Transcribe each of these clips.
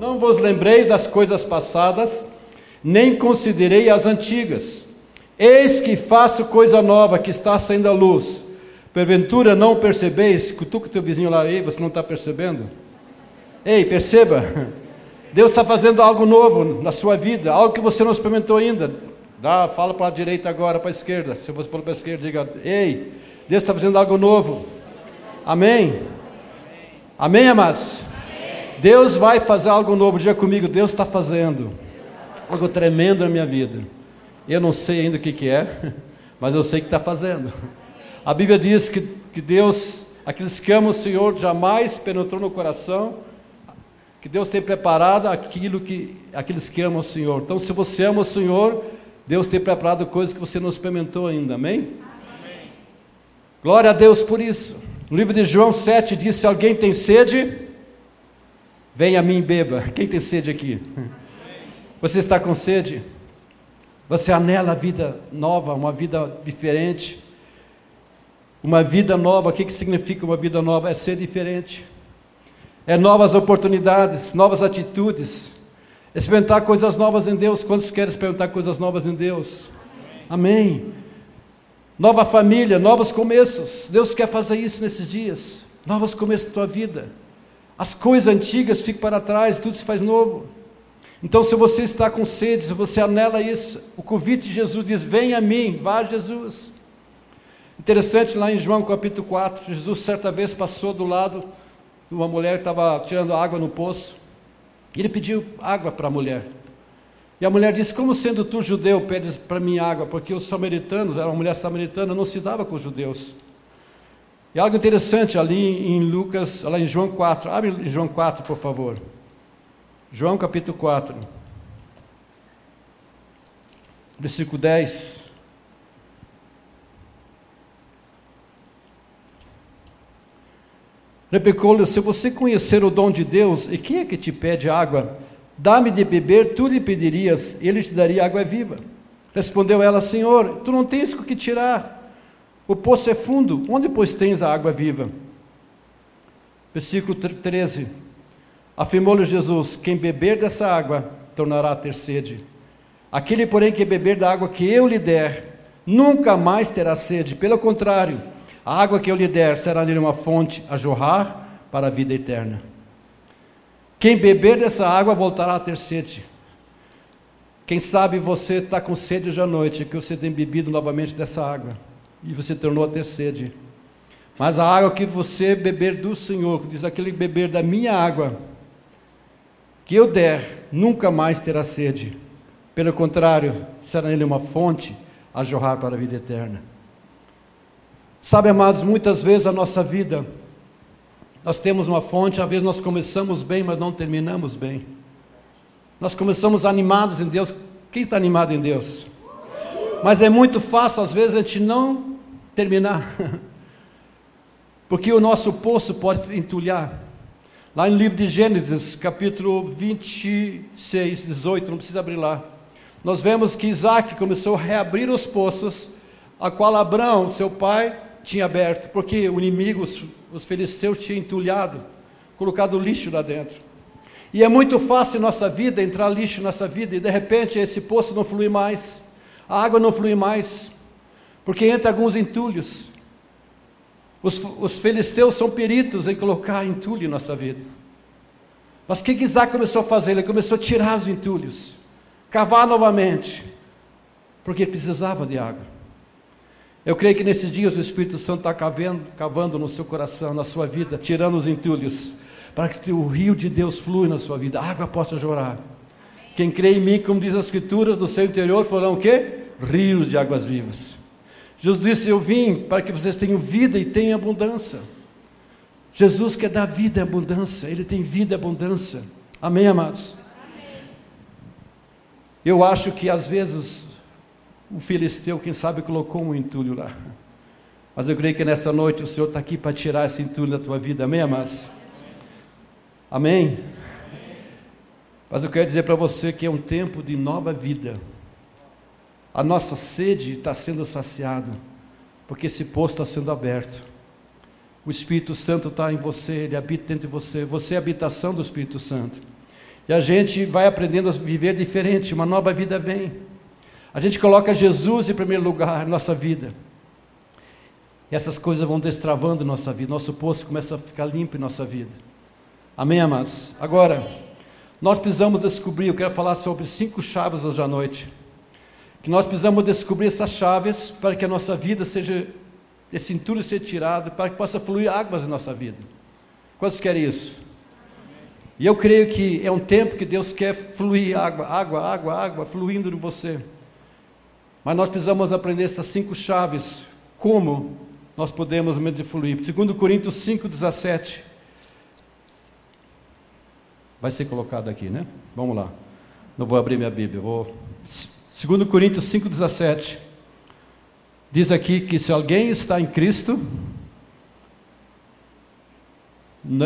Não vos lembreis das coisas passadas, nem considerei as antigas. Eis que faço coisa nova que está saindo à luz. Porventura não percebeis? Cutuca teu vizinho lá, ei, você não está percebendo? Ei, perceba, Deus está fazendo algo novo na sua vida, algo que você não experimentou ainda. Dá, fala para a direita agora, para a esquerda. Se você for para a esquerda, diga: Ei, Deus está fazendo algo novo. Amém? Amém, amados? Deus vai fazer algo novo. Diga comigo: Deus está fazendo algo tremendo na minha vida. Eu não sei ainda o que, que é, mas eu sei que está fazendo. A Bíblia diz que, que Deus, aqueles que amam o Senhor, jamais penetrou no coração, que Deus tem preparado aquilo que aqueles que amam o Senhor. Então, se você ama o Senhor, Deus tem preparado coisas que você não experimentou ainda, amém? amém? Glória a Deus por isso. No livro de João 7 diz: Se alguém tem sede, venha a mim e beba. Quem tem sede aqui? Você está com sede? Você anela a vida nova, uma vida diferente? Uma vida nova, o que, que significa uma vida nova? É ser diferente. É novas oportunidades, novas atitudes. Experimentar coisas novas em Deus. Quantos querem experimentar coisas novas em Deus? Amém. Amém. Nova família, novos começos. Deus quer fazer isso nesses dias. Novos começos da tua vida. As coisas antigas ficam para trás, tudo se faz novo. Então, se você está com sede, se você anela isso, o convite de Jesus diz: Venha a mim, vá a Jesus. Interessante, lá em João capítulo 4, Jesus certa vez passou do lado de uma mulher que estava tirando água no poço. Ele pediu água para a mulher. E a mulher disse: Como sendo tu judeu, pedes para mim água? Porque os samaritanos, era uma mulher samaritana, não se dava com os judeus. E algo interessante ali em Lucas, lá em João 4, abre João 4, por favor. João capítulo 4, versículo 10. Replicou-lhe: Se você conhecer o dom de Deus, e quem é que te pede água? Dá-me de beber, tu lhe pedirias, e ele te daria água viva. Respondeu ela: Senhor, tu não tens o que tirar. O poço é fundo, onde pois tens a água viva? Versículo 13. Afirmou-lhe Jesus: Quem beber dessa água tornará a ter sede. Aquele, porém, que beber da água que eu lhe der, nunca mais terá sede. Pelo contrário, a água que eu lhe der será nele uma fonte a jorrar para a vida eterna. Quem beber dessa água voltará a ter sede. Quem sabe você está com sede hoje à noite, que você tem bebido novamente dessa água e você tornou a ter sede. Mas a água que você beber do Senhor, diz aquele beber da minha água, que eu der, nunca mais terá sede. Pelo contrário, será nele uma fonte a jorrar para a vida eterna. Sabe, amados, muitas vezes a nossa vida, nós temos uma fonte, às vezes nós começamos bem, mas não terminamos bem. Nós começamos animados em Deus. Quem está animado em Deus? Mas é muito fácil, às vezes, a gente não terminar. Porque o nosso poço pode entulhar. Lá no livro de Gênesis, capítulo 26, 18, não precisa abrir lá. Nós vemos que Isaac começou a reabrir os poços, a qual Abraão, seu pai, tinha aberto, porque o inimigo, os, filisteus, tinha entulhado, colocado lixo lá dentro. E é muito fácil em nossa vida entrar lixo nessa vida e de repente esse poço não flui mais, a água não flui mais, porque entra alguns entulhos. Os, os filisteus são peritos em colocar entulho em nossa vida. Mas o que Isaac começou a fazer? Ele começou a tirar os entulhos, cavar novamente, porque precisava de água. Eu creio que nesses dias o Espírito Santo está cavando, cavando no seu coração, na sua vida, tirando os entulhos, para que o rio de Deus flua na sua vida, a água possa chorar. Quem crê em mim, como diz as Escrituras, do seu interior foram o quê? Rios de águas vivas. Jesus disse: Eu vim para que vocês tenham vida e tenham abundância. Jesus quer dar vida e abundância, Ele tem vida e abundância. Amém, amados? Amém. Eu acho que às vezes o filisteu, quem sabe, colocou um entulho lá. Mas eu creio que nessa noite o Senhor está aqui para tirar esse entulho da tua vida. Amém, amados? Amém? Amém? Mas eu quero dizer para você que é um tempo de nova vida. A nossa sede está sendo saciada, porque esse poço está sendo aberto. O Espírito Santo está em você, ele habita dentro de você. Você é a habitação do Espírito Santo. E a gente vai aprendendo a viver diferente, uma nova vida vem. A gente coloca Jesus em primeiro lugar na nossa vida. E essas coisas vão destravando nossa vida, nosso poço começa a ficar limpo em nossa vida. Amém, amados? Agora, nós precisamos descobrir, eu quero falar sobre cinco chaves hoje à noite. Que nós precisamos descobrir essas chaves para que a nossa vida seja, esse entulho seja tirado, para que possa fluir águas na nossa vida. Quantos querem isso? E eu creio que é um tempo que Deus quer fluir água, água, água, água, fluindo em você. Mas nós precisamos aprender essas cinco chaves. Como nós podemos fluir? Segundo Coríntios 5, 17. Vai ser colocado aqui, né? Vamos lá. Não vou abrir minha Bíblia. Vou... 2 Coríntios 5,17 diz aqui que se alguém está em Cristo,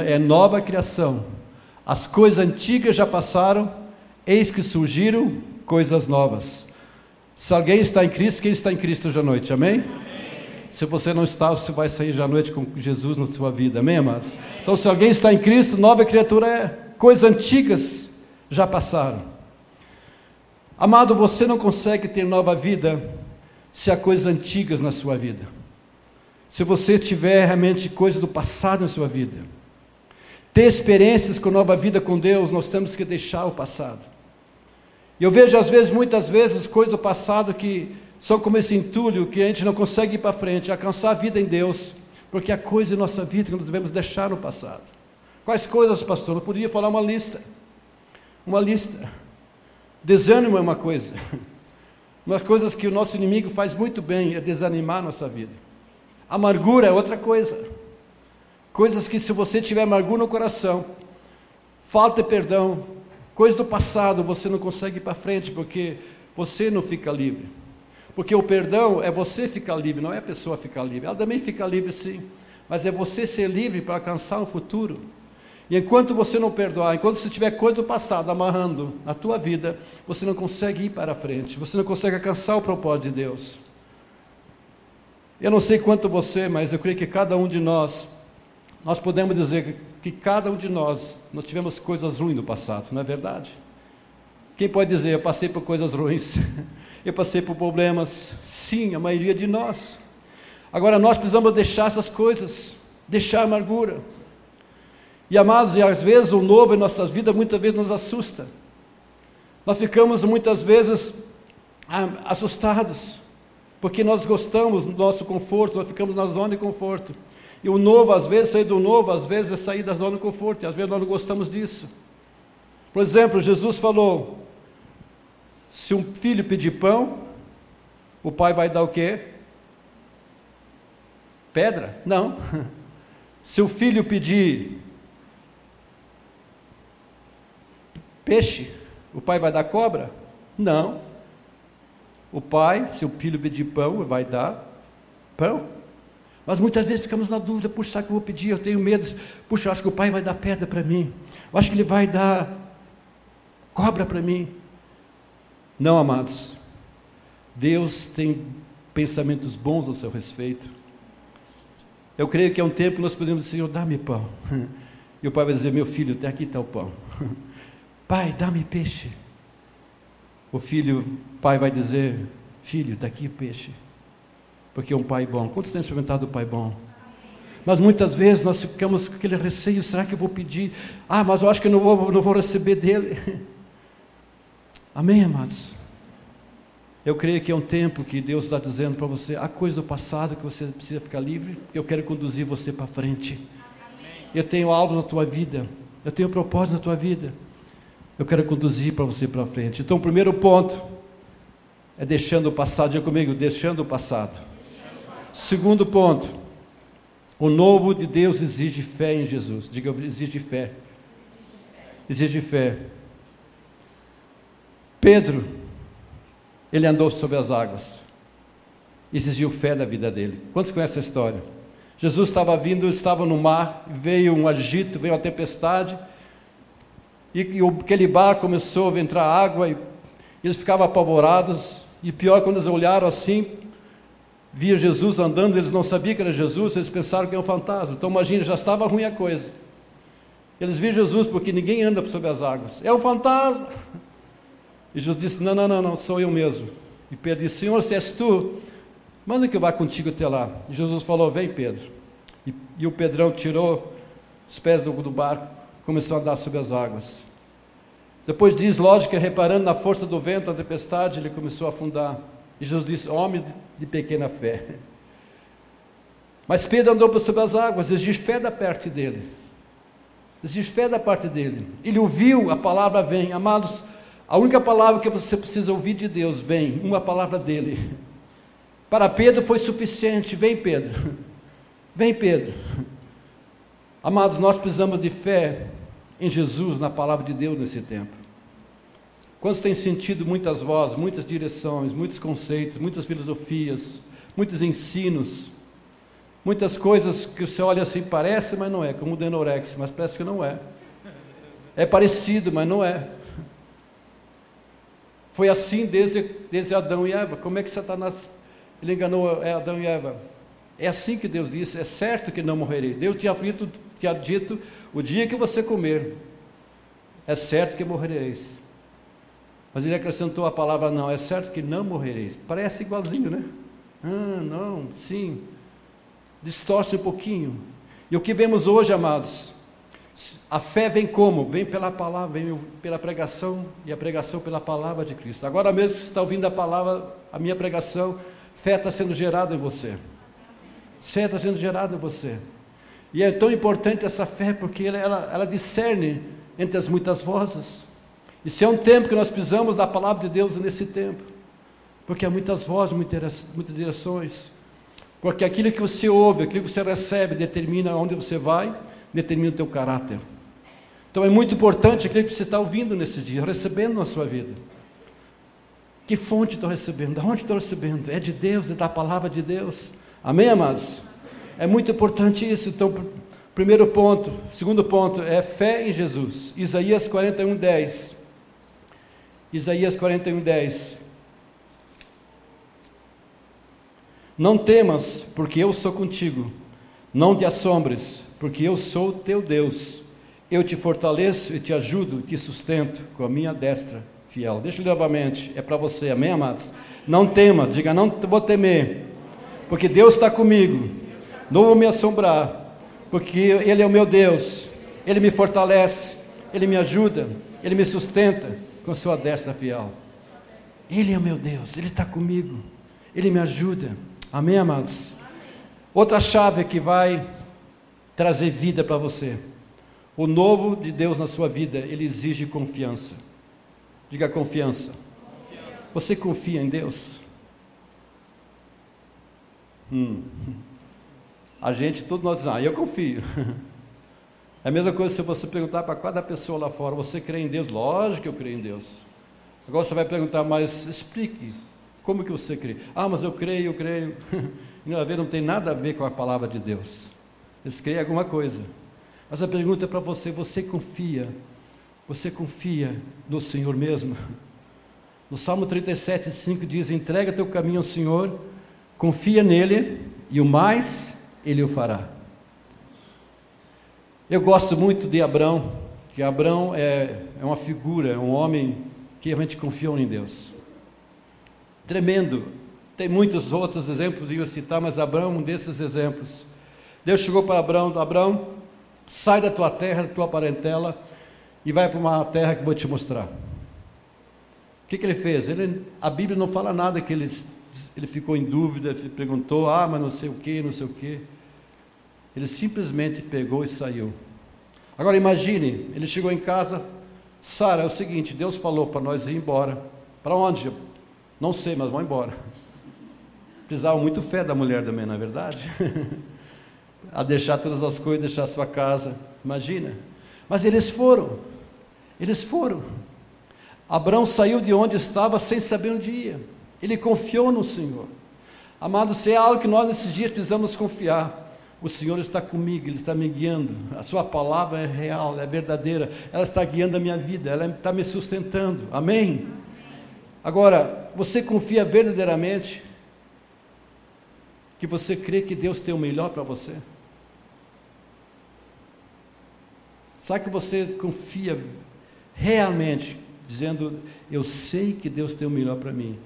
é nova criação. As coisas antigas já passaram, eis que surgiram coisas novas. Se alguém está em Cristo, quem está em Cristo hoje à noite? Amém? Amém? Se você não está, você vai sair hoje à noite com Jesus na sua vida. Amém, amados? Então, se alguém está em Cristo, nova criatura é coisas antigas já passaram. Amado, você não consegue ter nova vida se há coisas antigas na sua vida. Se você tiver realmente coisas do passado na sua vida. Ter experiências com nova vida com Deus, nós temos que deixar o passado. E eu vejo às vezes, muitas vezes, coisas do passado que são como esse entulho que a gente não consegue ir para frente, alcançar a vida em Deus, porque há coisas em nossa vida que nós devemos deixar no passado. Quais coisas, pastor? Eu poderia falar uma lista. Uma lista. Desânimo é uma coisa. Umas coisas que o nosso inimigo faz muito bem é desanimar a nossa vida. Amargura é outra coisa. Coisas que se você tiver amargura no coração, falta de perdão, coisas do passado, você não consegue ir para frente porque você não fica livre. Porque o perdão é você ficar livre, não é a pessoa ficar livre. Ela também fica livre sim, mas é você ser livre para alcançar o futuro. E enquanto você não perdoar, enquanto você tiver coisa do passado amarrando na tua vida, você não consegue ir para frente, você não consegue alcançar o propósito de Deus. Eu não sei quanto você, mas eu creio que cada um de nós, nós podemos dizer que cada um de nós, nós tivemos coisas ruins no passado, não é verdade? Quem pode dizer, eu passei por coisas ruins, eu passei por problemas? Sim, a maioria de nós. Agora nós precisamos deixar essas coisas, deixar a amargura. E amados, e às vezes o novo em nossas vidas muitas vezes nos assusta. Nós ficamos muitas vezes ah, assustados, porque nós gostamos do nosso conforto, nós ficamos na zona de conforto. E o novo, às vezes, sair do novo, às vezes é sair da zona de conforto, e às vezes nós não gostamos disso. Por exemplo, Jesus falou: se um filho pedir pão, o pai vai dar o quê? Pedra? Não. Se o filho pedir peixe, o pai vai dar cobra? Não. O pai, se o filho pedir pão, vai dar pão. Mas muitas vezes ficamos na dúvida, puxa, sabe que eu vou pedir? Eu tenho medo. Puxa, eu acho que o pai vai dar pedra para mim. Eu acho que ele vai dar cobra para mim. Não, amados. Deus tem pensamentos bons ao seu respeito. Eu creio que é um tempo que nós podemos dizer, Senhor, dá-me pão. E o pai vai dizer, meu filho, até aqui está o pão. Pai, dá-me peixe. O filho, o pai vai dizer, filho, daqui o peixe. Porque é um pai bom. Quantos têm experimentado o pai bom? Mas muitas vezes nós ficamos com aquele receio, será que eu vou pedir? Ah, mas eu acho que eu não vou, não vou receber dele. Amém, amados? Eu creio que é um tempo que Deus está dizendo para você, há coisa do passado que você precisa ficar livre, eu quero conduzir você para frente. Eu tenho algo na tua vida, eu tenho propósito na tua vida. Eu quero conduzir para você para frente. Então, o primeiro ponto é deixando o passado. Diga comigo, deixando o passado. Segundo ponto, o novo de Deus exige fé em Jesus. Diga, exige fé. Exige fé. Pedro, ele andou sobre as águas. Exigiu fé da vida dele. Quantos conhecem a história? Jesus estava vindo, estava no mar, veio um agito, veio uma tempestade e, e aquele barco começou a entrar água e eles ficavam apavorados. E pior, quando eles olharam assim, via Jesus andando, eles não sabiam que era Jesus, eles pensaram que era um fantasma. Então imagina, já estava ruim a coisa. Eles viram Jesus porque ninguém anda sobre as águas. É um fantasma. E Jesus disse: Não, não, não, não, sou eu mesmo. E Pedro disse: Senhor, se és tu, manda que eu vá contigo até lá. E Jesus falou: Vem, Pedro. E, e o Pedrão tirou os pés do, do barco, começou a andar sobre as águas. Depois diz, lógico, reparando na força do vento, a tempestade, ele começou a afundar. E Jesus disse: Homem de pequena fé. Mas Pedro andou sobre as águas, exige fé da parte dele. Exige fé da parte dele. Ele ouviu, a palavra vem. Amados, a única palavra que você precisa ouvir de Deus vem, uma palavra dele. Para Pedro foi suficiente. Vem, Pedro. Vem, Pedro. Amados, nós precisamos de fé em Jesus, na palavra de Deus nesse tempo. Quantos têm sentido muitas vozes, muitas direções, muitos conceitos, muitas filosofias, muitos ensinos, muitas coisas que você olha assim, parece, mas não é, como o Denorex, mas parece que não é. É parecido, mas não é. Foi assim desde, desde Adão e Eva. Como é que Satanás ele enganou é, Adão e Eva? É assim que Deus disse: é certo que não morrereis. Deus tinha dito, tinha dito: o dia que você comer, é certo que morrereis. Mas ele acrescentou a palavra não, é certo que não morrereis. Parece igualzinho, né? Ah, não, sim. Distorce um pouquinho. E o que vemos hoje, amados, a fé vem como? Vem pela palavra, vem pela pregação e a pregação pela palavra de Cristo. Agora mesmo que está ouvindo a palavra, a minha pregação, fé está sendo gerada em você. Fé está sendo gerada em você. E é tão importante essa fé porque ela, ela, ela discerne entre as muitas vozes. E se é um tempo que nós precisamos da palavra de Deus nesse tempo, porque há muitas vozes, muitas, muitas direções, porque aquilo que você ouve, aquilo que você recebe, determina onde você vai, determina o teu caráter. Então é muito importante aquilo que você está ouvindo nesses dias, recebendo na sua vida. Que fonte estou recebendo? De onde estou recebendo? É de Deus, é da palavra de Deus. Amém, amados? É muito importante isso. Então, primeiro ponto. Segundo ponto é fé em Jesus. Isaías 41, 10. Isaías 41, 10. Não temas, porque eu sou contigo. Não te assombres, porque eu sou teu Deus. Eu te fortaleço e te ajudo, te sustento com a minha destra fiel. Deixa eu novamente, é para você, amém, amados? Não tema, diga, não vou temer, porque Deus está comigo. Não vou me assombrar, porque Ele é o meu Deus. Ele me fortalece, Ele me ajuda, Ele me sustenta com sua destra fiel. Ele é meu Deus, Ele está comigo, Ele me ajuda. Amém, amados? Outra chave que vai trazer vida para você. O novo de Deus na sua vida, ele exige confiança. Diga confiança. confiança. Você confia em Deus? Hum. A gente, todos nós dizemos, ah, eu confio. É a mesma coisa se você perguntar para cada pessoa lá fora, você crê em Deus? Lógico que eu creio em Deus. Agora você vai perguntar, mas explique, como que você crê? Ah, mas eu creio, eu creio. Não tem nada a ver com a palavra de Deus. Eles creem em alguma coisa. Mas a pergunta é para você, você confia? Você confia no Senhor mesmo? No Salmo 37, 5 diz, entrega teu caminho ao Senhor, confia nele, e o mais ele o fará. Eu gosto muito de Abraão, que Abraão é, é uma figura, é um homem que realmente confiou em Deus. Tremendo. Tem muitos outros exemplos de eu citar, mas Abraão é um desses exemplos. Deus chegou para Abraão, Abraão, sai da tua terra, da tua parentela, e vai para uma terra que eu vou te mostrar. O que, que ele fez? Ele, a Bíblia não fala nada que ele, ele ficou em dúvida, ele perguntou, ah, mas não sei o que, não sei o que. Ele simplesmente pegou e saiu. Agora imagine, ele chegou em casa, Sara, é o seguinte, Deus falou para nós ir embora. Para onde? Não sei, mas vamos embora. Precisava muito fé da mulher também, não é verdade? a deixar todas as coisas, deixar sua casa. Imagina. Mas eles foram. Eles foram. Abraão saiu de onde estava sem saber onde ia. Ele confiou no Senhor. Amado, se é algo que nós nesses dias precisamos confiar. O Senhor está comigo, Ele está me guiando. A Sua palavra é real, é verdadeira. Ela está guiando a minha vida, ela está me sustentando. Amém? Agora, você confia verdadeiramente que você crê que Deus tem o melhor para você? Sabe que você confia realmente, dizendo: Eu sei que Deus tem o melhor para mim.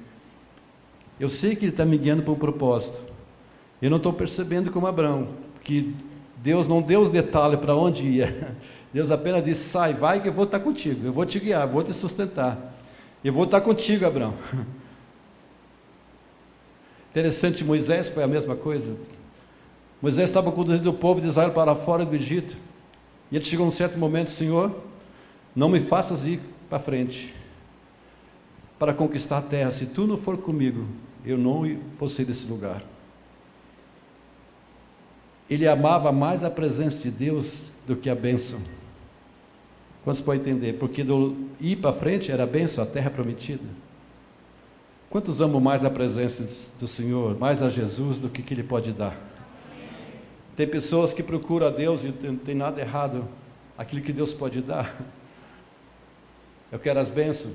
Eu sei que Ele está me guiando para um propósito. Eu não estou percebendo como Abraão, que Deus não deu os detalhes para onde ia. Deus apenas disse: sai, vai que eu vou estar contigo, eu vou te guiar, vou te sustentar. Eu vou estar contigo, Abraão. Interessante, Moisés foi a mesma coisa. Moisés estava conduzindo o povo de Israel para fora do Egito. E ele chegou um certo momento, Senhor, não me faças ir para frente para conquistar a terra. Se tu não for comigo, eu não vou sair desse lugar. Ele amava mais a presença de Deus do que a bênção. Quantos podem entender? Porque do ir para frente era a bênção, a terra prometida. Quantos amam mais a presença do Senhor, mais a Jesus do que, que Ele pode dar? Tem pessoas que procuram a Deus e não tem nada errado aquilo que Deus pode dar. Eu quero as bênçãos,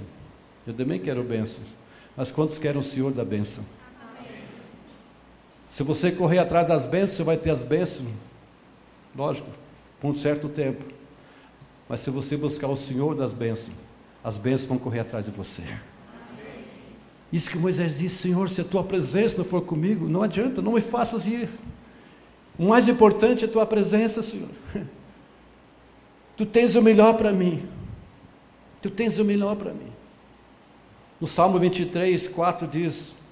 eu também quero bênçãos, mas quantos querem o Senhor da bênção? Se você correr atrás das bênçãos, você vai ter as bênçãos, lógico, por um certo tempo. Mas se você buscar o Senhor das bênçãos, as bênçãos vão correr atrás de você. Isso que Moisés disse, Senhor, se a tua presença não for comigo, não adianta, não me faças ir. O mais importante é a tua presença, Senhor. Tu tens o melhor para mim. Tu tens o melhor para mim. No Salmo 23, 4 diz: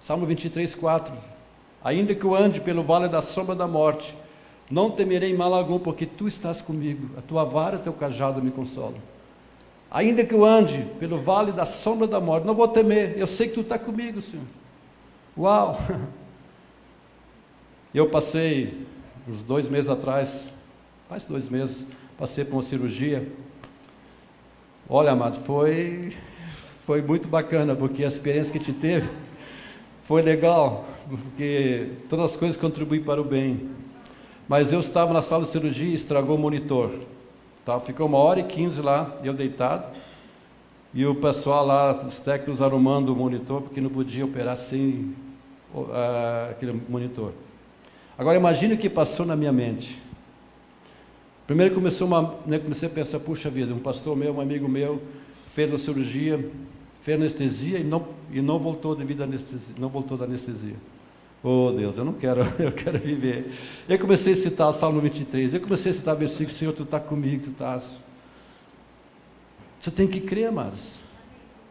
Salmo 23, 4: Ainda que eu ande pelo vale da sombra da morte, não temerei mal algum, porque tu estás comigo, a tua vara e o teu cajado me consolam. Ainda que eu ande pelo vale da sombra da morte, não vou temer, eu sei que tu está comigo, Senhor. Uau! Eu passei, uns dois meses atrás, mais dois meses, passei por uma cirurgia. Olha, amado, foi, foi muito bacana, porque a experiência que te teve foi legal, porque todas as coisas contribuem para o bem. Mas eu estava na sala de cirurgia e estragou o monitor. Tá? Ficou uma hora e quinze lá, eu deitado, e o pessoal lá, os técnicos arrumando o monitor, porque não podia operar sem uh, aquele monitor. Agora imagine o que passou na minha mente. Primeiro começou uma, né, comecei a pensar, puxa vida, um pastor meu, um amigo meu, fez a cirurgia, fez anestesia e não, e não voltou devido à anestesia, não voltou da anestesia. Oh Deus, eu não quero, eu quero viver. Eu comecei a citar o Salmo 23, eu comecei a citar o versículo, Senhor, Tu está comigo, Tu estás. Você tem que crer, mas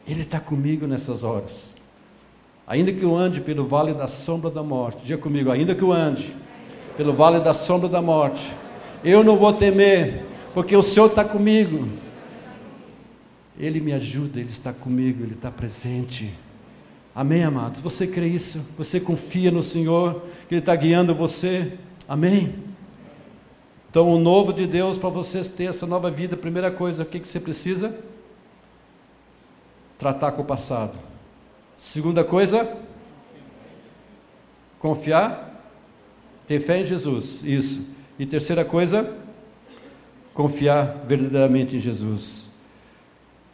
Ele está comigo nessas horas. Ainda que eu ande pelo vale da sombra da morte, diga comigo, ainda que eu ande pelo vale da sombra da morte, eu não vou temer, porque o Senhor está comigo. Ele me ajuda, Ele está comigo, Ele está presente. Amém, amados? Você crê isso? Você confia no Senhor, que Ele está guiando você? Amém? Então, o novo de Deus, para você ter essa nova vida, primeira coisa, o que, que você precisa? Tratar com o passado. Segunda coisa, confiar, ter fé em Jesus. Isso. E terceira coisa, confiar verdadeiramente em Jesus.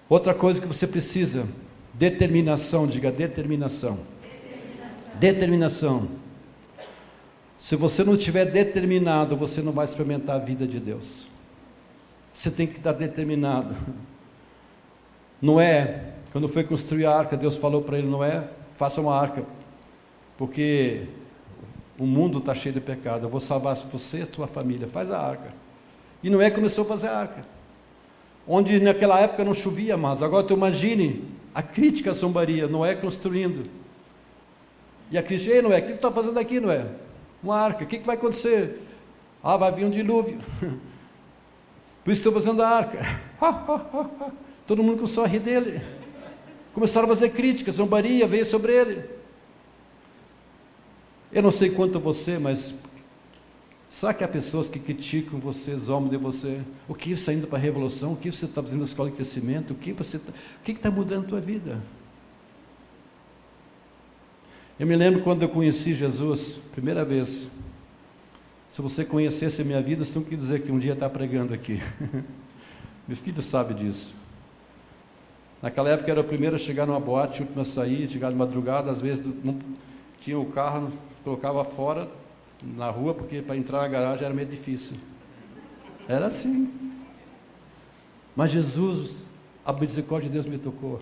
Outra coisa que você precisa, Determinação, diga determinação. Determinação. determinação. Se você não estiver determinado, você não vai experimentar a vida de Deus. Você tem que estar determinado. Noé, quando foi construir a arca, Deus falou para ele: Noé, faça uma arca, porque o mundo está cheio de pecado. Eu vou salvar você e a tua família. Faz a arca. E Noé começou a fazer a arca. Onde naquela época não chovia mais. Agora tu imagine a crítica à zombaria, Noé construindo. E a crítica, ei Noé, o que tu está fazendo aqui, Noé? Uma arca, o que, que vai acontecer? Ah, vai vir um dilúvio. Por isso estou fazendo a arca. Todo mundo começou a dele. Começaram a fazer críticas, zombaria veio sobre ele. Eu não sei quanto você, mas Sabe que há pessoas que criticam você, zombam de você? O que está indo para a revolução? O que você está fazendo na escola de crescimento? O que você está, o que está mudando a tua vida? Eu me lembro quando eu conheci Jesus, primeira vez. Se você conhecesse a minha vida, você não quer dizer que um dia está pregando aqui. Meu filho sabe disso. Naquela época era o primeiro a chegar numa boate, o último a sair, chegar de madrugada, às vezes não tinha o carro, colocava fora, na rua, porque para entrar na garagem era meio difícil. Era assim. Mas Jesus, a misericórdia de Deus me tocou.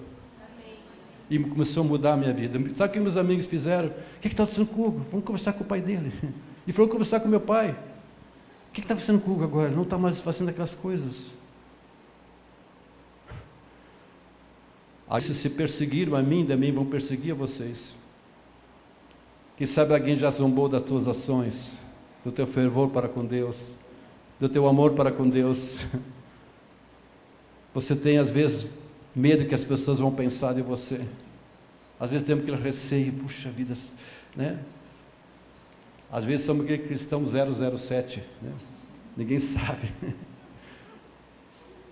E começou a mudar a minha vida. Sabe o que meus amigos fizeram? O que está acontecendo com o Hugo? Vamos conversar com o pai dele. E foram conversar com meu pai. O que está acontecendo com o Hugo agora? Não está mais fazendo aquelas coisas. Aí se se perseguiram a mim, também vão perseguir a vocês. Quem sabe alguém já zombou das tuas ações, do teu fervor para com Deus, do teu amor para com Deus. Você tem às vezes medo que as pessoas vão pensar de você. Às vezes temos aquele receio, puxa vida, né? Às vezes somos aquele cristão 007, né? Ninguém sabe.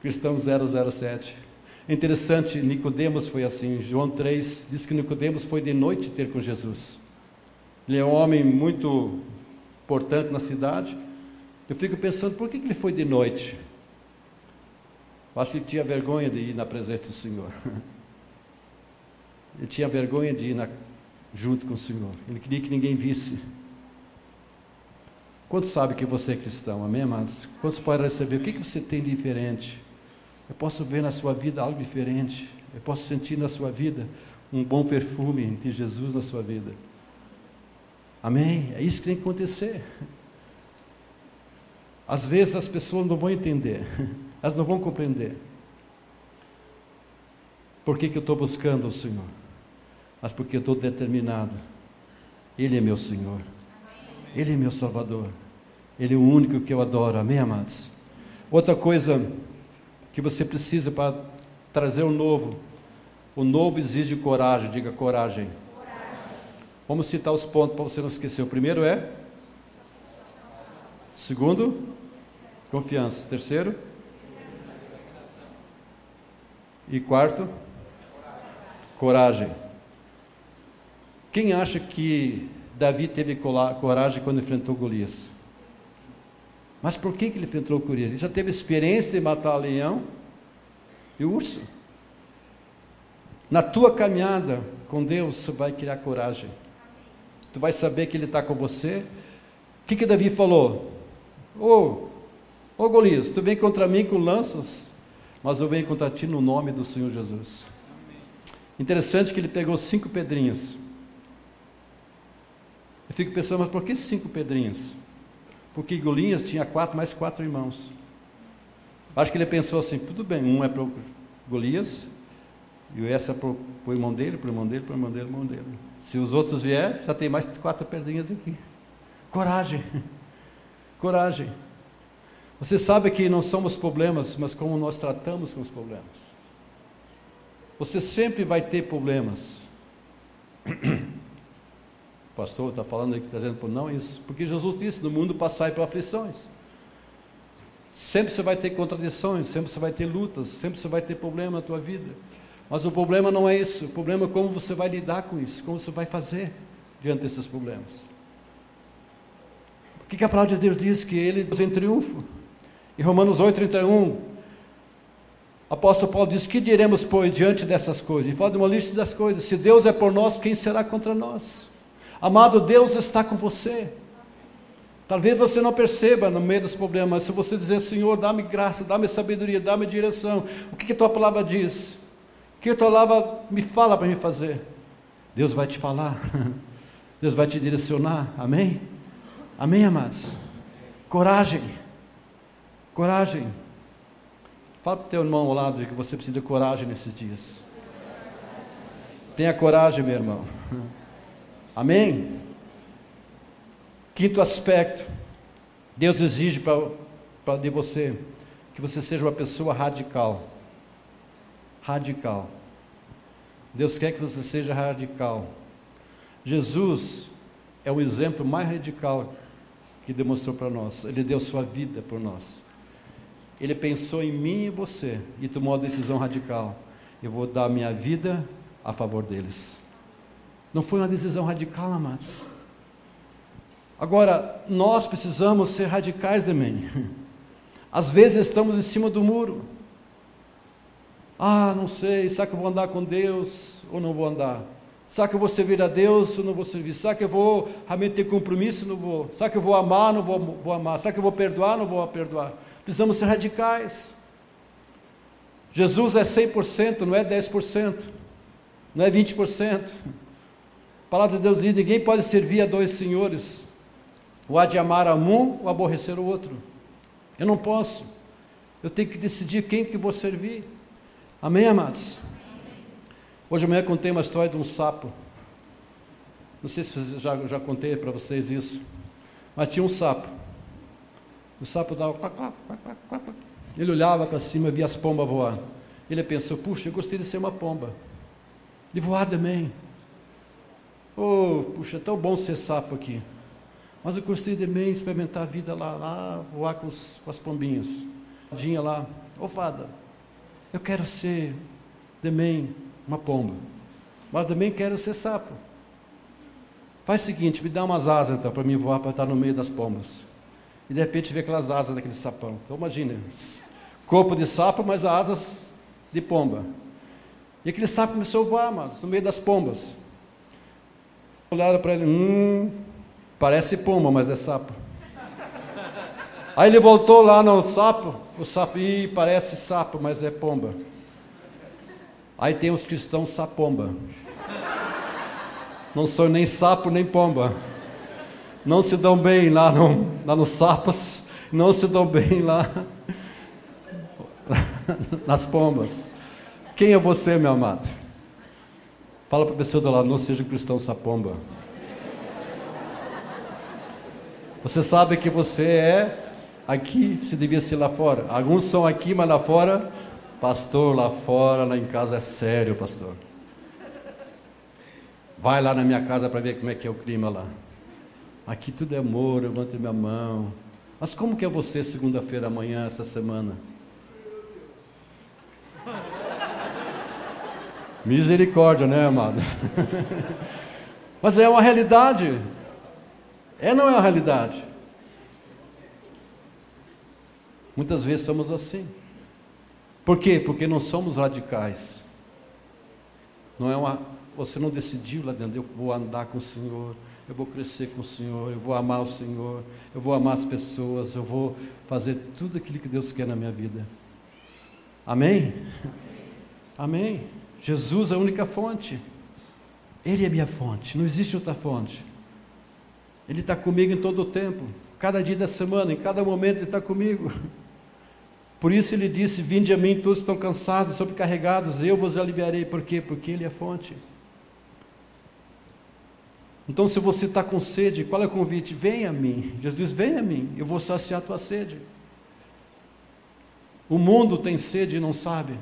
cristão 007. É interessante, Nicodemos foi assim. João 3 diz que Nicodemos foi de noite ter com Jesus. Ele é um homem muito importante na cidade. Eu fico pensando, por que ele foi de noite? Eu acho que ele tinha vergonha de ir na presença do Senhor. Ele tinha vergonha de ir na, junto com o Senhor. Ele queria que ninguém visse. Quantos sabem que você é cristão? Amém, amados? Quantos podem receber? O que, que você tem de diferente? Eu posso ver na sua vida algo diferente. Eu posso sentir na sua vida um bom perfume de Jesus na sua vida. Amém? É isso que tem que acontecer. Às vezes as pessoas não vão entender, elas não vão compreender. Por que, que eu estou buscando o Senhor? Mas porque eu estou determinado. Ele é meu Senhor. Ele é meu Salvador. Ele é o único que eu adoro. Amém, amados? Outra coisa que você precisa para trazer o novo. O novo exige coragem, diga coragem. Vamos citar os pontos para você não esquecer. O primeiro é. Segundo, confiança. Terceiro. E quarto, coragem. Quem acha que Davi teve coragem quando enfrentou Golias? Mas por que, ele enfrentou Golias? Ele já teve experiência de matar leão e urso. Na tua caminhada com Deus, você vai criar coragem. Tu vai saber que Ele está com você. O que, que Davi falou? Ô, oh, oh Golias, tu vem contra mim com lanças, mas eu venho contra ti no nome do Senhor Jesus. Interessante que ele pegou cinco pedrinhas. Eu fico pensando, mas por que cinco pedrinhas? porque Golias tinha quatro mais quatro irmãos. Acho que ele pensou assim: tudo bem, um é para Golias, e essa para o irmão dele, para o irmão dele, para o irmão dele, o irmão dele. Se os outros vier, já tem mais quatro pedrinhas aqui. Coragem, coragem. Você sabe que não somos problemas, mas como nós tratamos com os problemas. Você sempre vai ter problemas. pastor está falando que está dizendo por não isso, porque Jesus disse: no mundo passai por aflições. Sempre você vai ter contradições, sempre você vai ter lutas, sempre você vai ter problema na tua vida. Mas o problema não é isso, o problema é como você vai lidar com isso, como você vai fazer diante desses problemas. O que a palavra de Deus diz? Que ele nos em triunfo. Em Romanos 8, 31, apóstolo Paulo diz: Que diremos, pois, diante dessas coisas? E fala de uma lista das coisas. Se Deus é por nós, quem será contra nós? Amado, Deus está com você. Talvez você não perceba no meio dos problemas, mas se você dizer, Senhor, dá-me graça, dá-me sabedoria, dá-me direção, o que, que a tua palavra diz? Que palavra me fala para me fazer? Deus vai te falar, Deus vai te direcionar, amém? Amém, amados? Coragem, coragem. Fala para o teu irmão ao lado de que você precisa de coragem nesses dias. Tenha coragem, meu irmão. Amém? Quinto aspecto, Deus exige para de você que você seja uma pessoa radical. Radical. Deus quer que você seja radical. Jesus é o exemplo mais radical que demonstrou para nós. Ele deu sua vida por nós. Ele pensou em mim e você e tomou a decisão radical. Eu vou dar minha vida a favor deles. Não foi uma decisão radical, amados. Agora, nós precisamos ser radicais também. Às vezes estamos em cima do muro. Ah, não sei, será que eu vou andar com Deus ou não vou andar? Será que eu vou servir a Deus ou não vou servir? Será que eu vou realmente ter compromisso ou não vou? Será que eu vou amar ou não vou, vou amar? Será que eu vou perdoar ou não vou perdoar? Precisamos ser radicais. Jesus é 100%, não é 10%, não é 20%. A palavra de Deus diz: ninguém pode servir a dois senhores, ou há de amar a um ou aborrecer o outro. Eu não posso, eu tenho que decidir quem que vou servir. Amém, amados? Hoje de manhã contei uma história de um sapo. Não sei se já, já contei para vocês isso, mas tinha um sapo. O sapo dava. Ele olhava para cima e via as pombas voar. Ele pensou: puxa, eu gostei de ser uma pomba, de voar também. Oh, puxa, é tão bom ser sapo aqui. Mas eu gostei também de experimentar a vida lá, lá voar com, os, com as pombinhas. Dinha lá, ô oh, eu quero ser também uma pomba, mas também quero ser sapo. Faz o seguinte, me dá umas asas então para mim voar para estar no meio das pombas. E de repente vê aquelas asas daquele sapão. Então imagine, corpo de sapo, mas asas de pomba. E aquele sapo começou a voar, mas no meio das pombas. Olharam para ele, hum, parece pomba, mas é sapo. Aí ele voltou lá no sapo, o sapo, ih, parece sapo, mas é pomba. Aí tem os cristãos sapomba. Não são nem sapo nem pomba. Não se dão bem lá, no, lá nos sapos, não se dão bem lá nas pombas. Quem é você, meu amado? Fala para a pessoa do lado, não seja cristão sapomba. Você sabe que você é aqui, se devia ser lá fora. Alguns são aqui, mas lá fora Pastor, lá fora, lá em casa é sério, pastor. Vai lá na minha casa para ver como é que é o clima lá. Aqui tudo é amor, levante minha mão. Mas como que é você segunda-feira amanhã, essa semana? Misericórdia, né, amado? Mas é uma realidade. É não é uma realidade? Muitas vezes somos assim. Por quê? Porque não somos radicais. Não é uma, você não decidiu lá dentro, eu vou andar com o Senhor, eu vou crescer com o Senhor, eu vou amar o Senhor, eu vou amar as pessoas, eu vou fazer tudo aquilo que Deus quer na minha vida. Amém? Amém. Jesus é a única fonte. Ele é minha fonte, não existe outra fonte. Ele está comigo em todo o tempo, cada dia da semana, em cada momento Ele está comigo. Por isso ele disse: Vinde a mim, todos estão cansados, sobrecarregados, eu vos aliviarei. Por quê? Porque Ele é fonte. Então, se você está com sede, qual é o convite? Venha a mim. Jesus diz: Venha a mim, eu vou saciar a tua sede. O mundo tem sede e não sabe.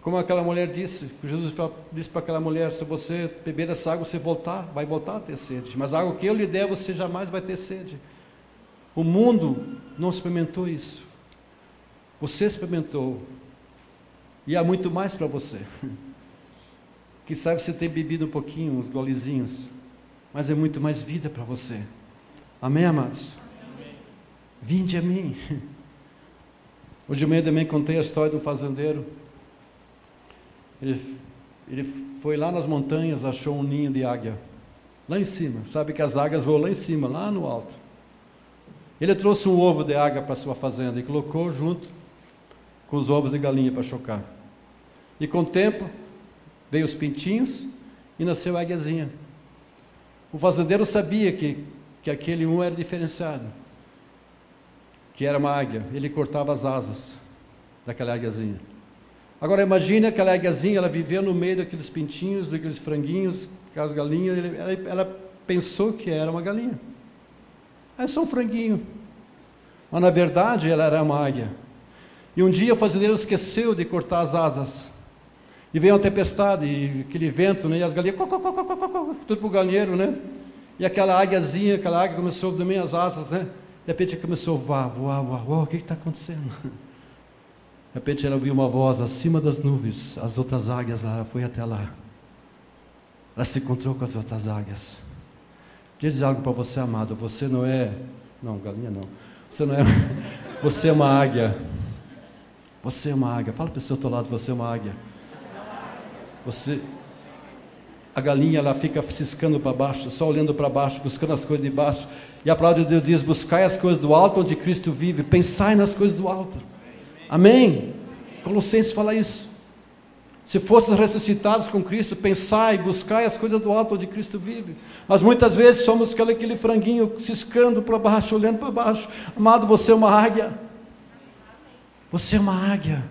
Como aquela mulher disse, Jesus disse para aquela mulher: se você beber essa água, você voltar, vai voltar a ter sede. Mas a água que eu lhe der, você jamais vai ter sede. O mundo não experimentou isso. Você experimentou. E há muito mais para você. Que sabe você tem bebido um pouquinho, uns golezinhos. Mas é muito mais vida para você. Amém, amados? Amém. Vinde a mim. Hoje de manhã também contei a história do fazendeiro. Ele, ele foi lá nas montanhas, achou um ninho de águia. Lá em cima. Sabe que as águias voam lá em cima, lá no alto. Ele trouxe um ovo de águia para sua fazenda e colocou junto com os ovos de galinha para chocar. E com o tempo, veio os pintinhos e nasceu a águiazinha. O fazendeiro sabia que, que aquele um era diferenciado, que era uma águia. Ele cortava as asas daquela águiazinha. Agora imagine aquela águiazinha, ela vivia no meio daqueles pintinhos, daqueles franguinhos, aquelas galinhas, ela, ela pensou que era uma galinha. É só um franguinho. Mas na verdade ela era uma águia. E um dia o fazendeiro esqueceu de cortar as asas. E veio uma tempestade, e aquele vento, né? E as galinhas, co, co, co, tudo para o galinheiro, né? E aquela águiazinha, aquela águia começou também as asas, né? De repente começou a voar, voar, voar, voar. O que está acontecendo? De repente ela ouviu uma voz acima das nuvens, as outras águias, ela foi até lá. Ela se encontrou com as outras águias. Dizer algo para você, amado. Você não é. Não, galinha não. Você não é. Você é uma águia. Você é uma águia. Fala para o seu outro lado, você é uma águia. Você, a galinha ela fica ciscando para baixo, só olhando para baixo, buscando as coisas de baixo. E a palavra de Deus diz: buscai as coisas do alto onde Cristo vive, pensai nas coisas do alto. Amém? Colossenses fala isso. Se fosses ressuscitados com Cristo, pensai, buscai as coisas do alto onde Cristo vive. Mas muitas vezes somos aquele, aquele franguinho ciscando para baixo, olhando para baixo. Amado, você é uma águia. Você é uma águia.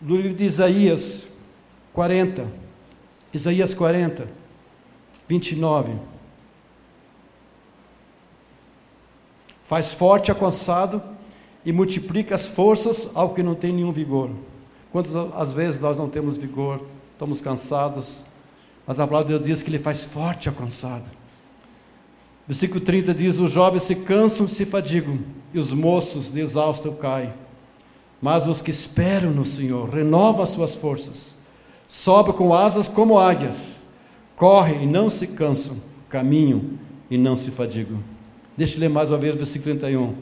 No livro de Isaías 40, Isaías 40, 29. Faz forte a cansado e multiplica as forças ao que não tem nenhum vigor. Quantas às vezes nós não temos vigor, estamos cansados, mas a palavra de Deus diz que Ele faz forte a cansado. Versículo 30 diz: Os jovens se cansam e se fadigam, e os moços de exausto caem. Mas os que esperam no Senhor renovam as suas forças, sobem com asas como águias, correm e não se cansam, caminham e não se fadigam. Deixa eu ler mais uma vez o versículo 31.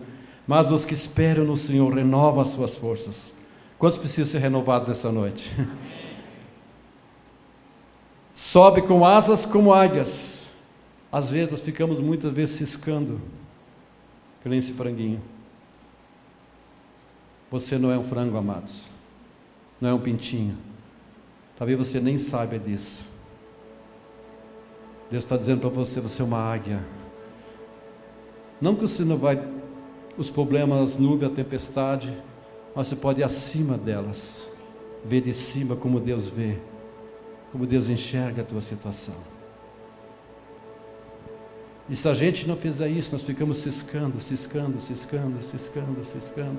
Mas os que esperam no Senhor renovam as suas forças. Quantos precisam ser renovados nessa noite? Sobe com asas como águias. Às vezes nós ficamos muitas vezes ciscando, que nem esse franguinho. Você não é um frango, amados. Não é um pintinho. Talvez você nem saiba disso. Deus está dizendo para você: você é uma águia. Não que você não vai os problemas, as nuvens, a tempestade, mas você pode ir acima delas, ver de cima como Deus vê, como Deus enxerga a tua situação. E se a gente não fizer isso, nós ficamos ciscando, ciscando, ciscando, ciscando, ciscando,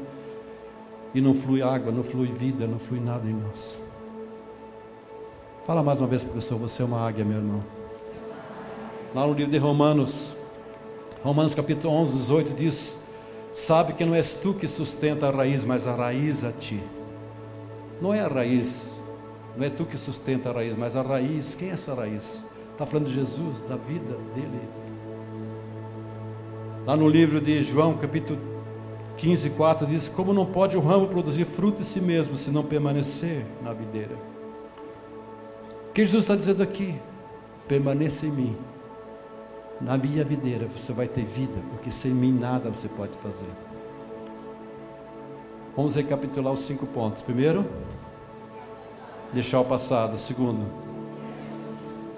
e não flui água, não flui vida, não flui nada em nós. Fala mais uma vez, professor, você é uma águia, meu irmão. Lá no livro de Romanos, Romanos capítulo 11, 18 diz: Sabe que não és tu que sustenta a raiz, mas a raiz a ti. Não é a raiz, não é tu que sustenta a raiz, mas a raiz, quem é essa raiz? Está falando de Jesus, da vida dele. Lá no livro de João, capítulo 15, 4, diz: Como não pode o ramo produzir fruto em si mesmo, se não permanecer na videira? O que Jesus está dizendo aqui? Permaneça em mim na minha videira você vai ter vida, porque sem mim nada você pode fazer. Vamos recapitular os cinco pontos. Primeiro, deixar o passado. Segundo,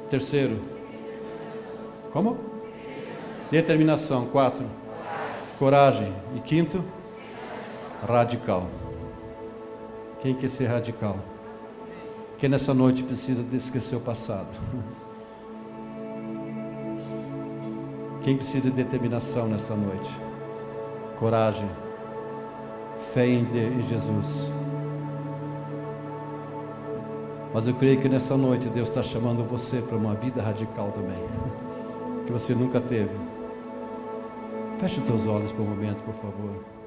terceiro, como? Determinação. Quatro, coragem. E quinto, radical. Quem quer ser radical? Quem nessa noite precisa esquecer o passado? Quem precisa de determinação nessa noite? Coragem, fé em Jesus. Mas eu creio que nessa noite Deus está chamando você para uma vida radical também, que você nunca teve. Feche os teus olhos por um momento, por favor.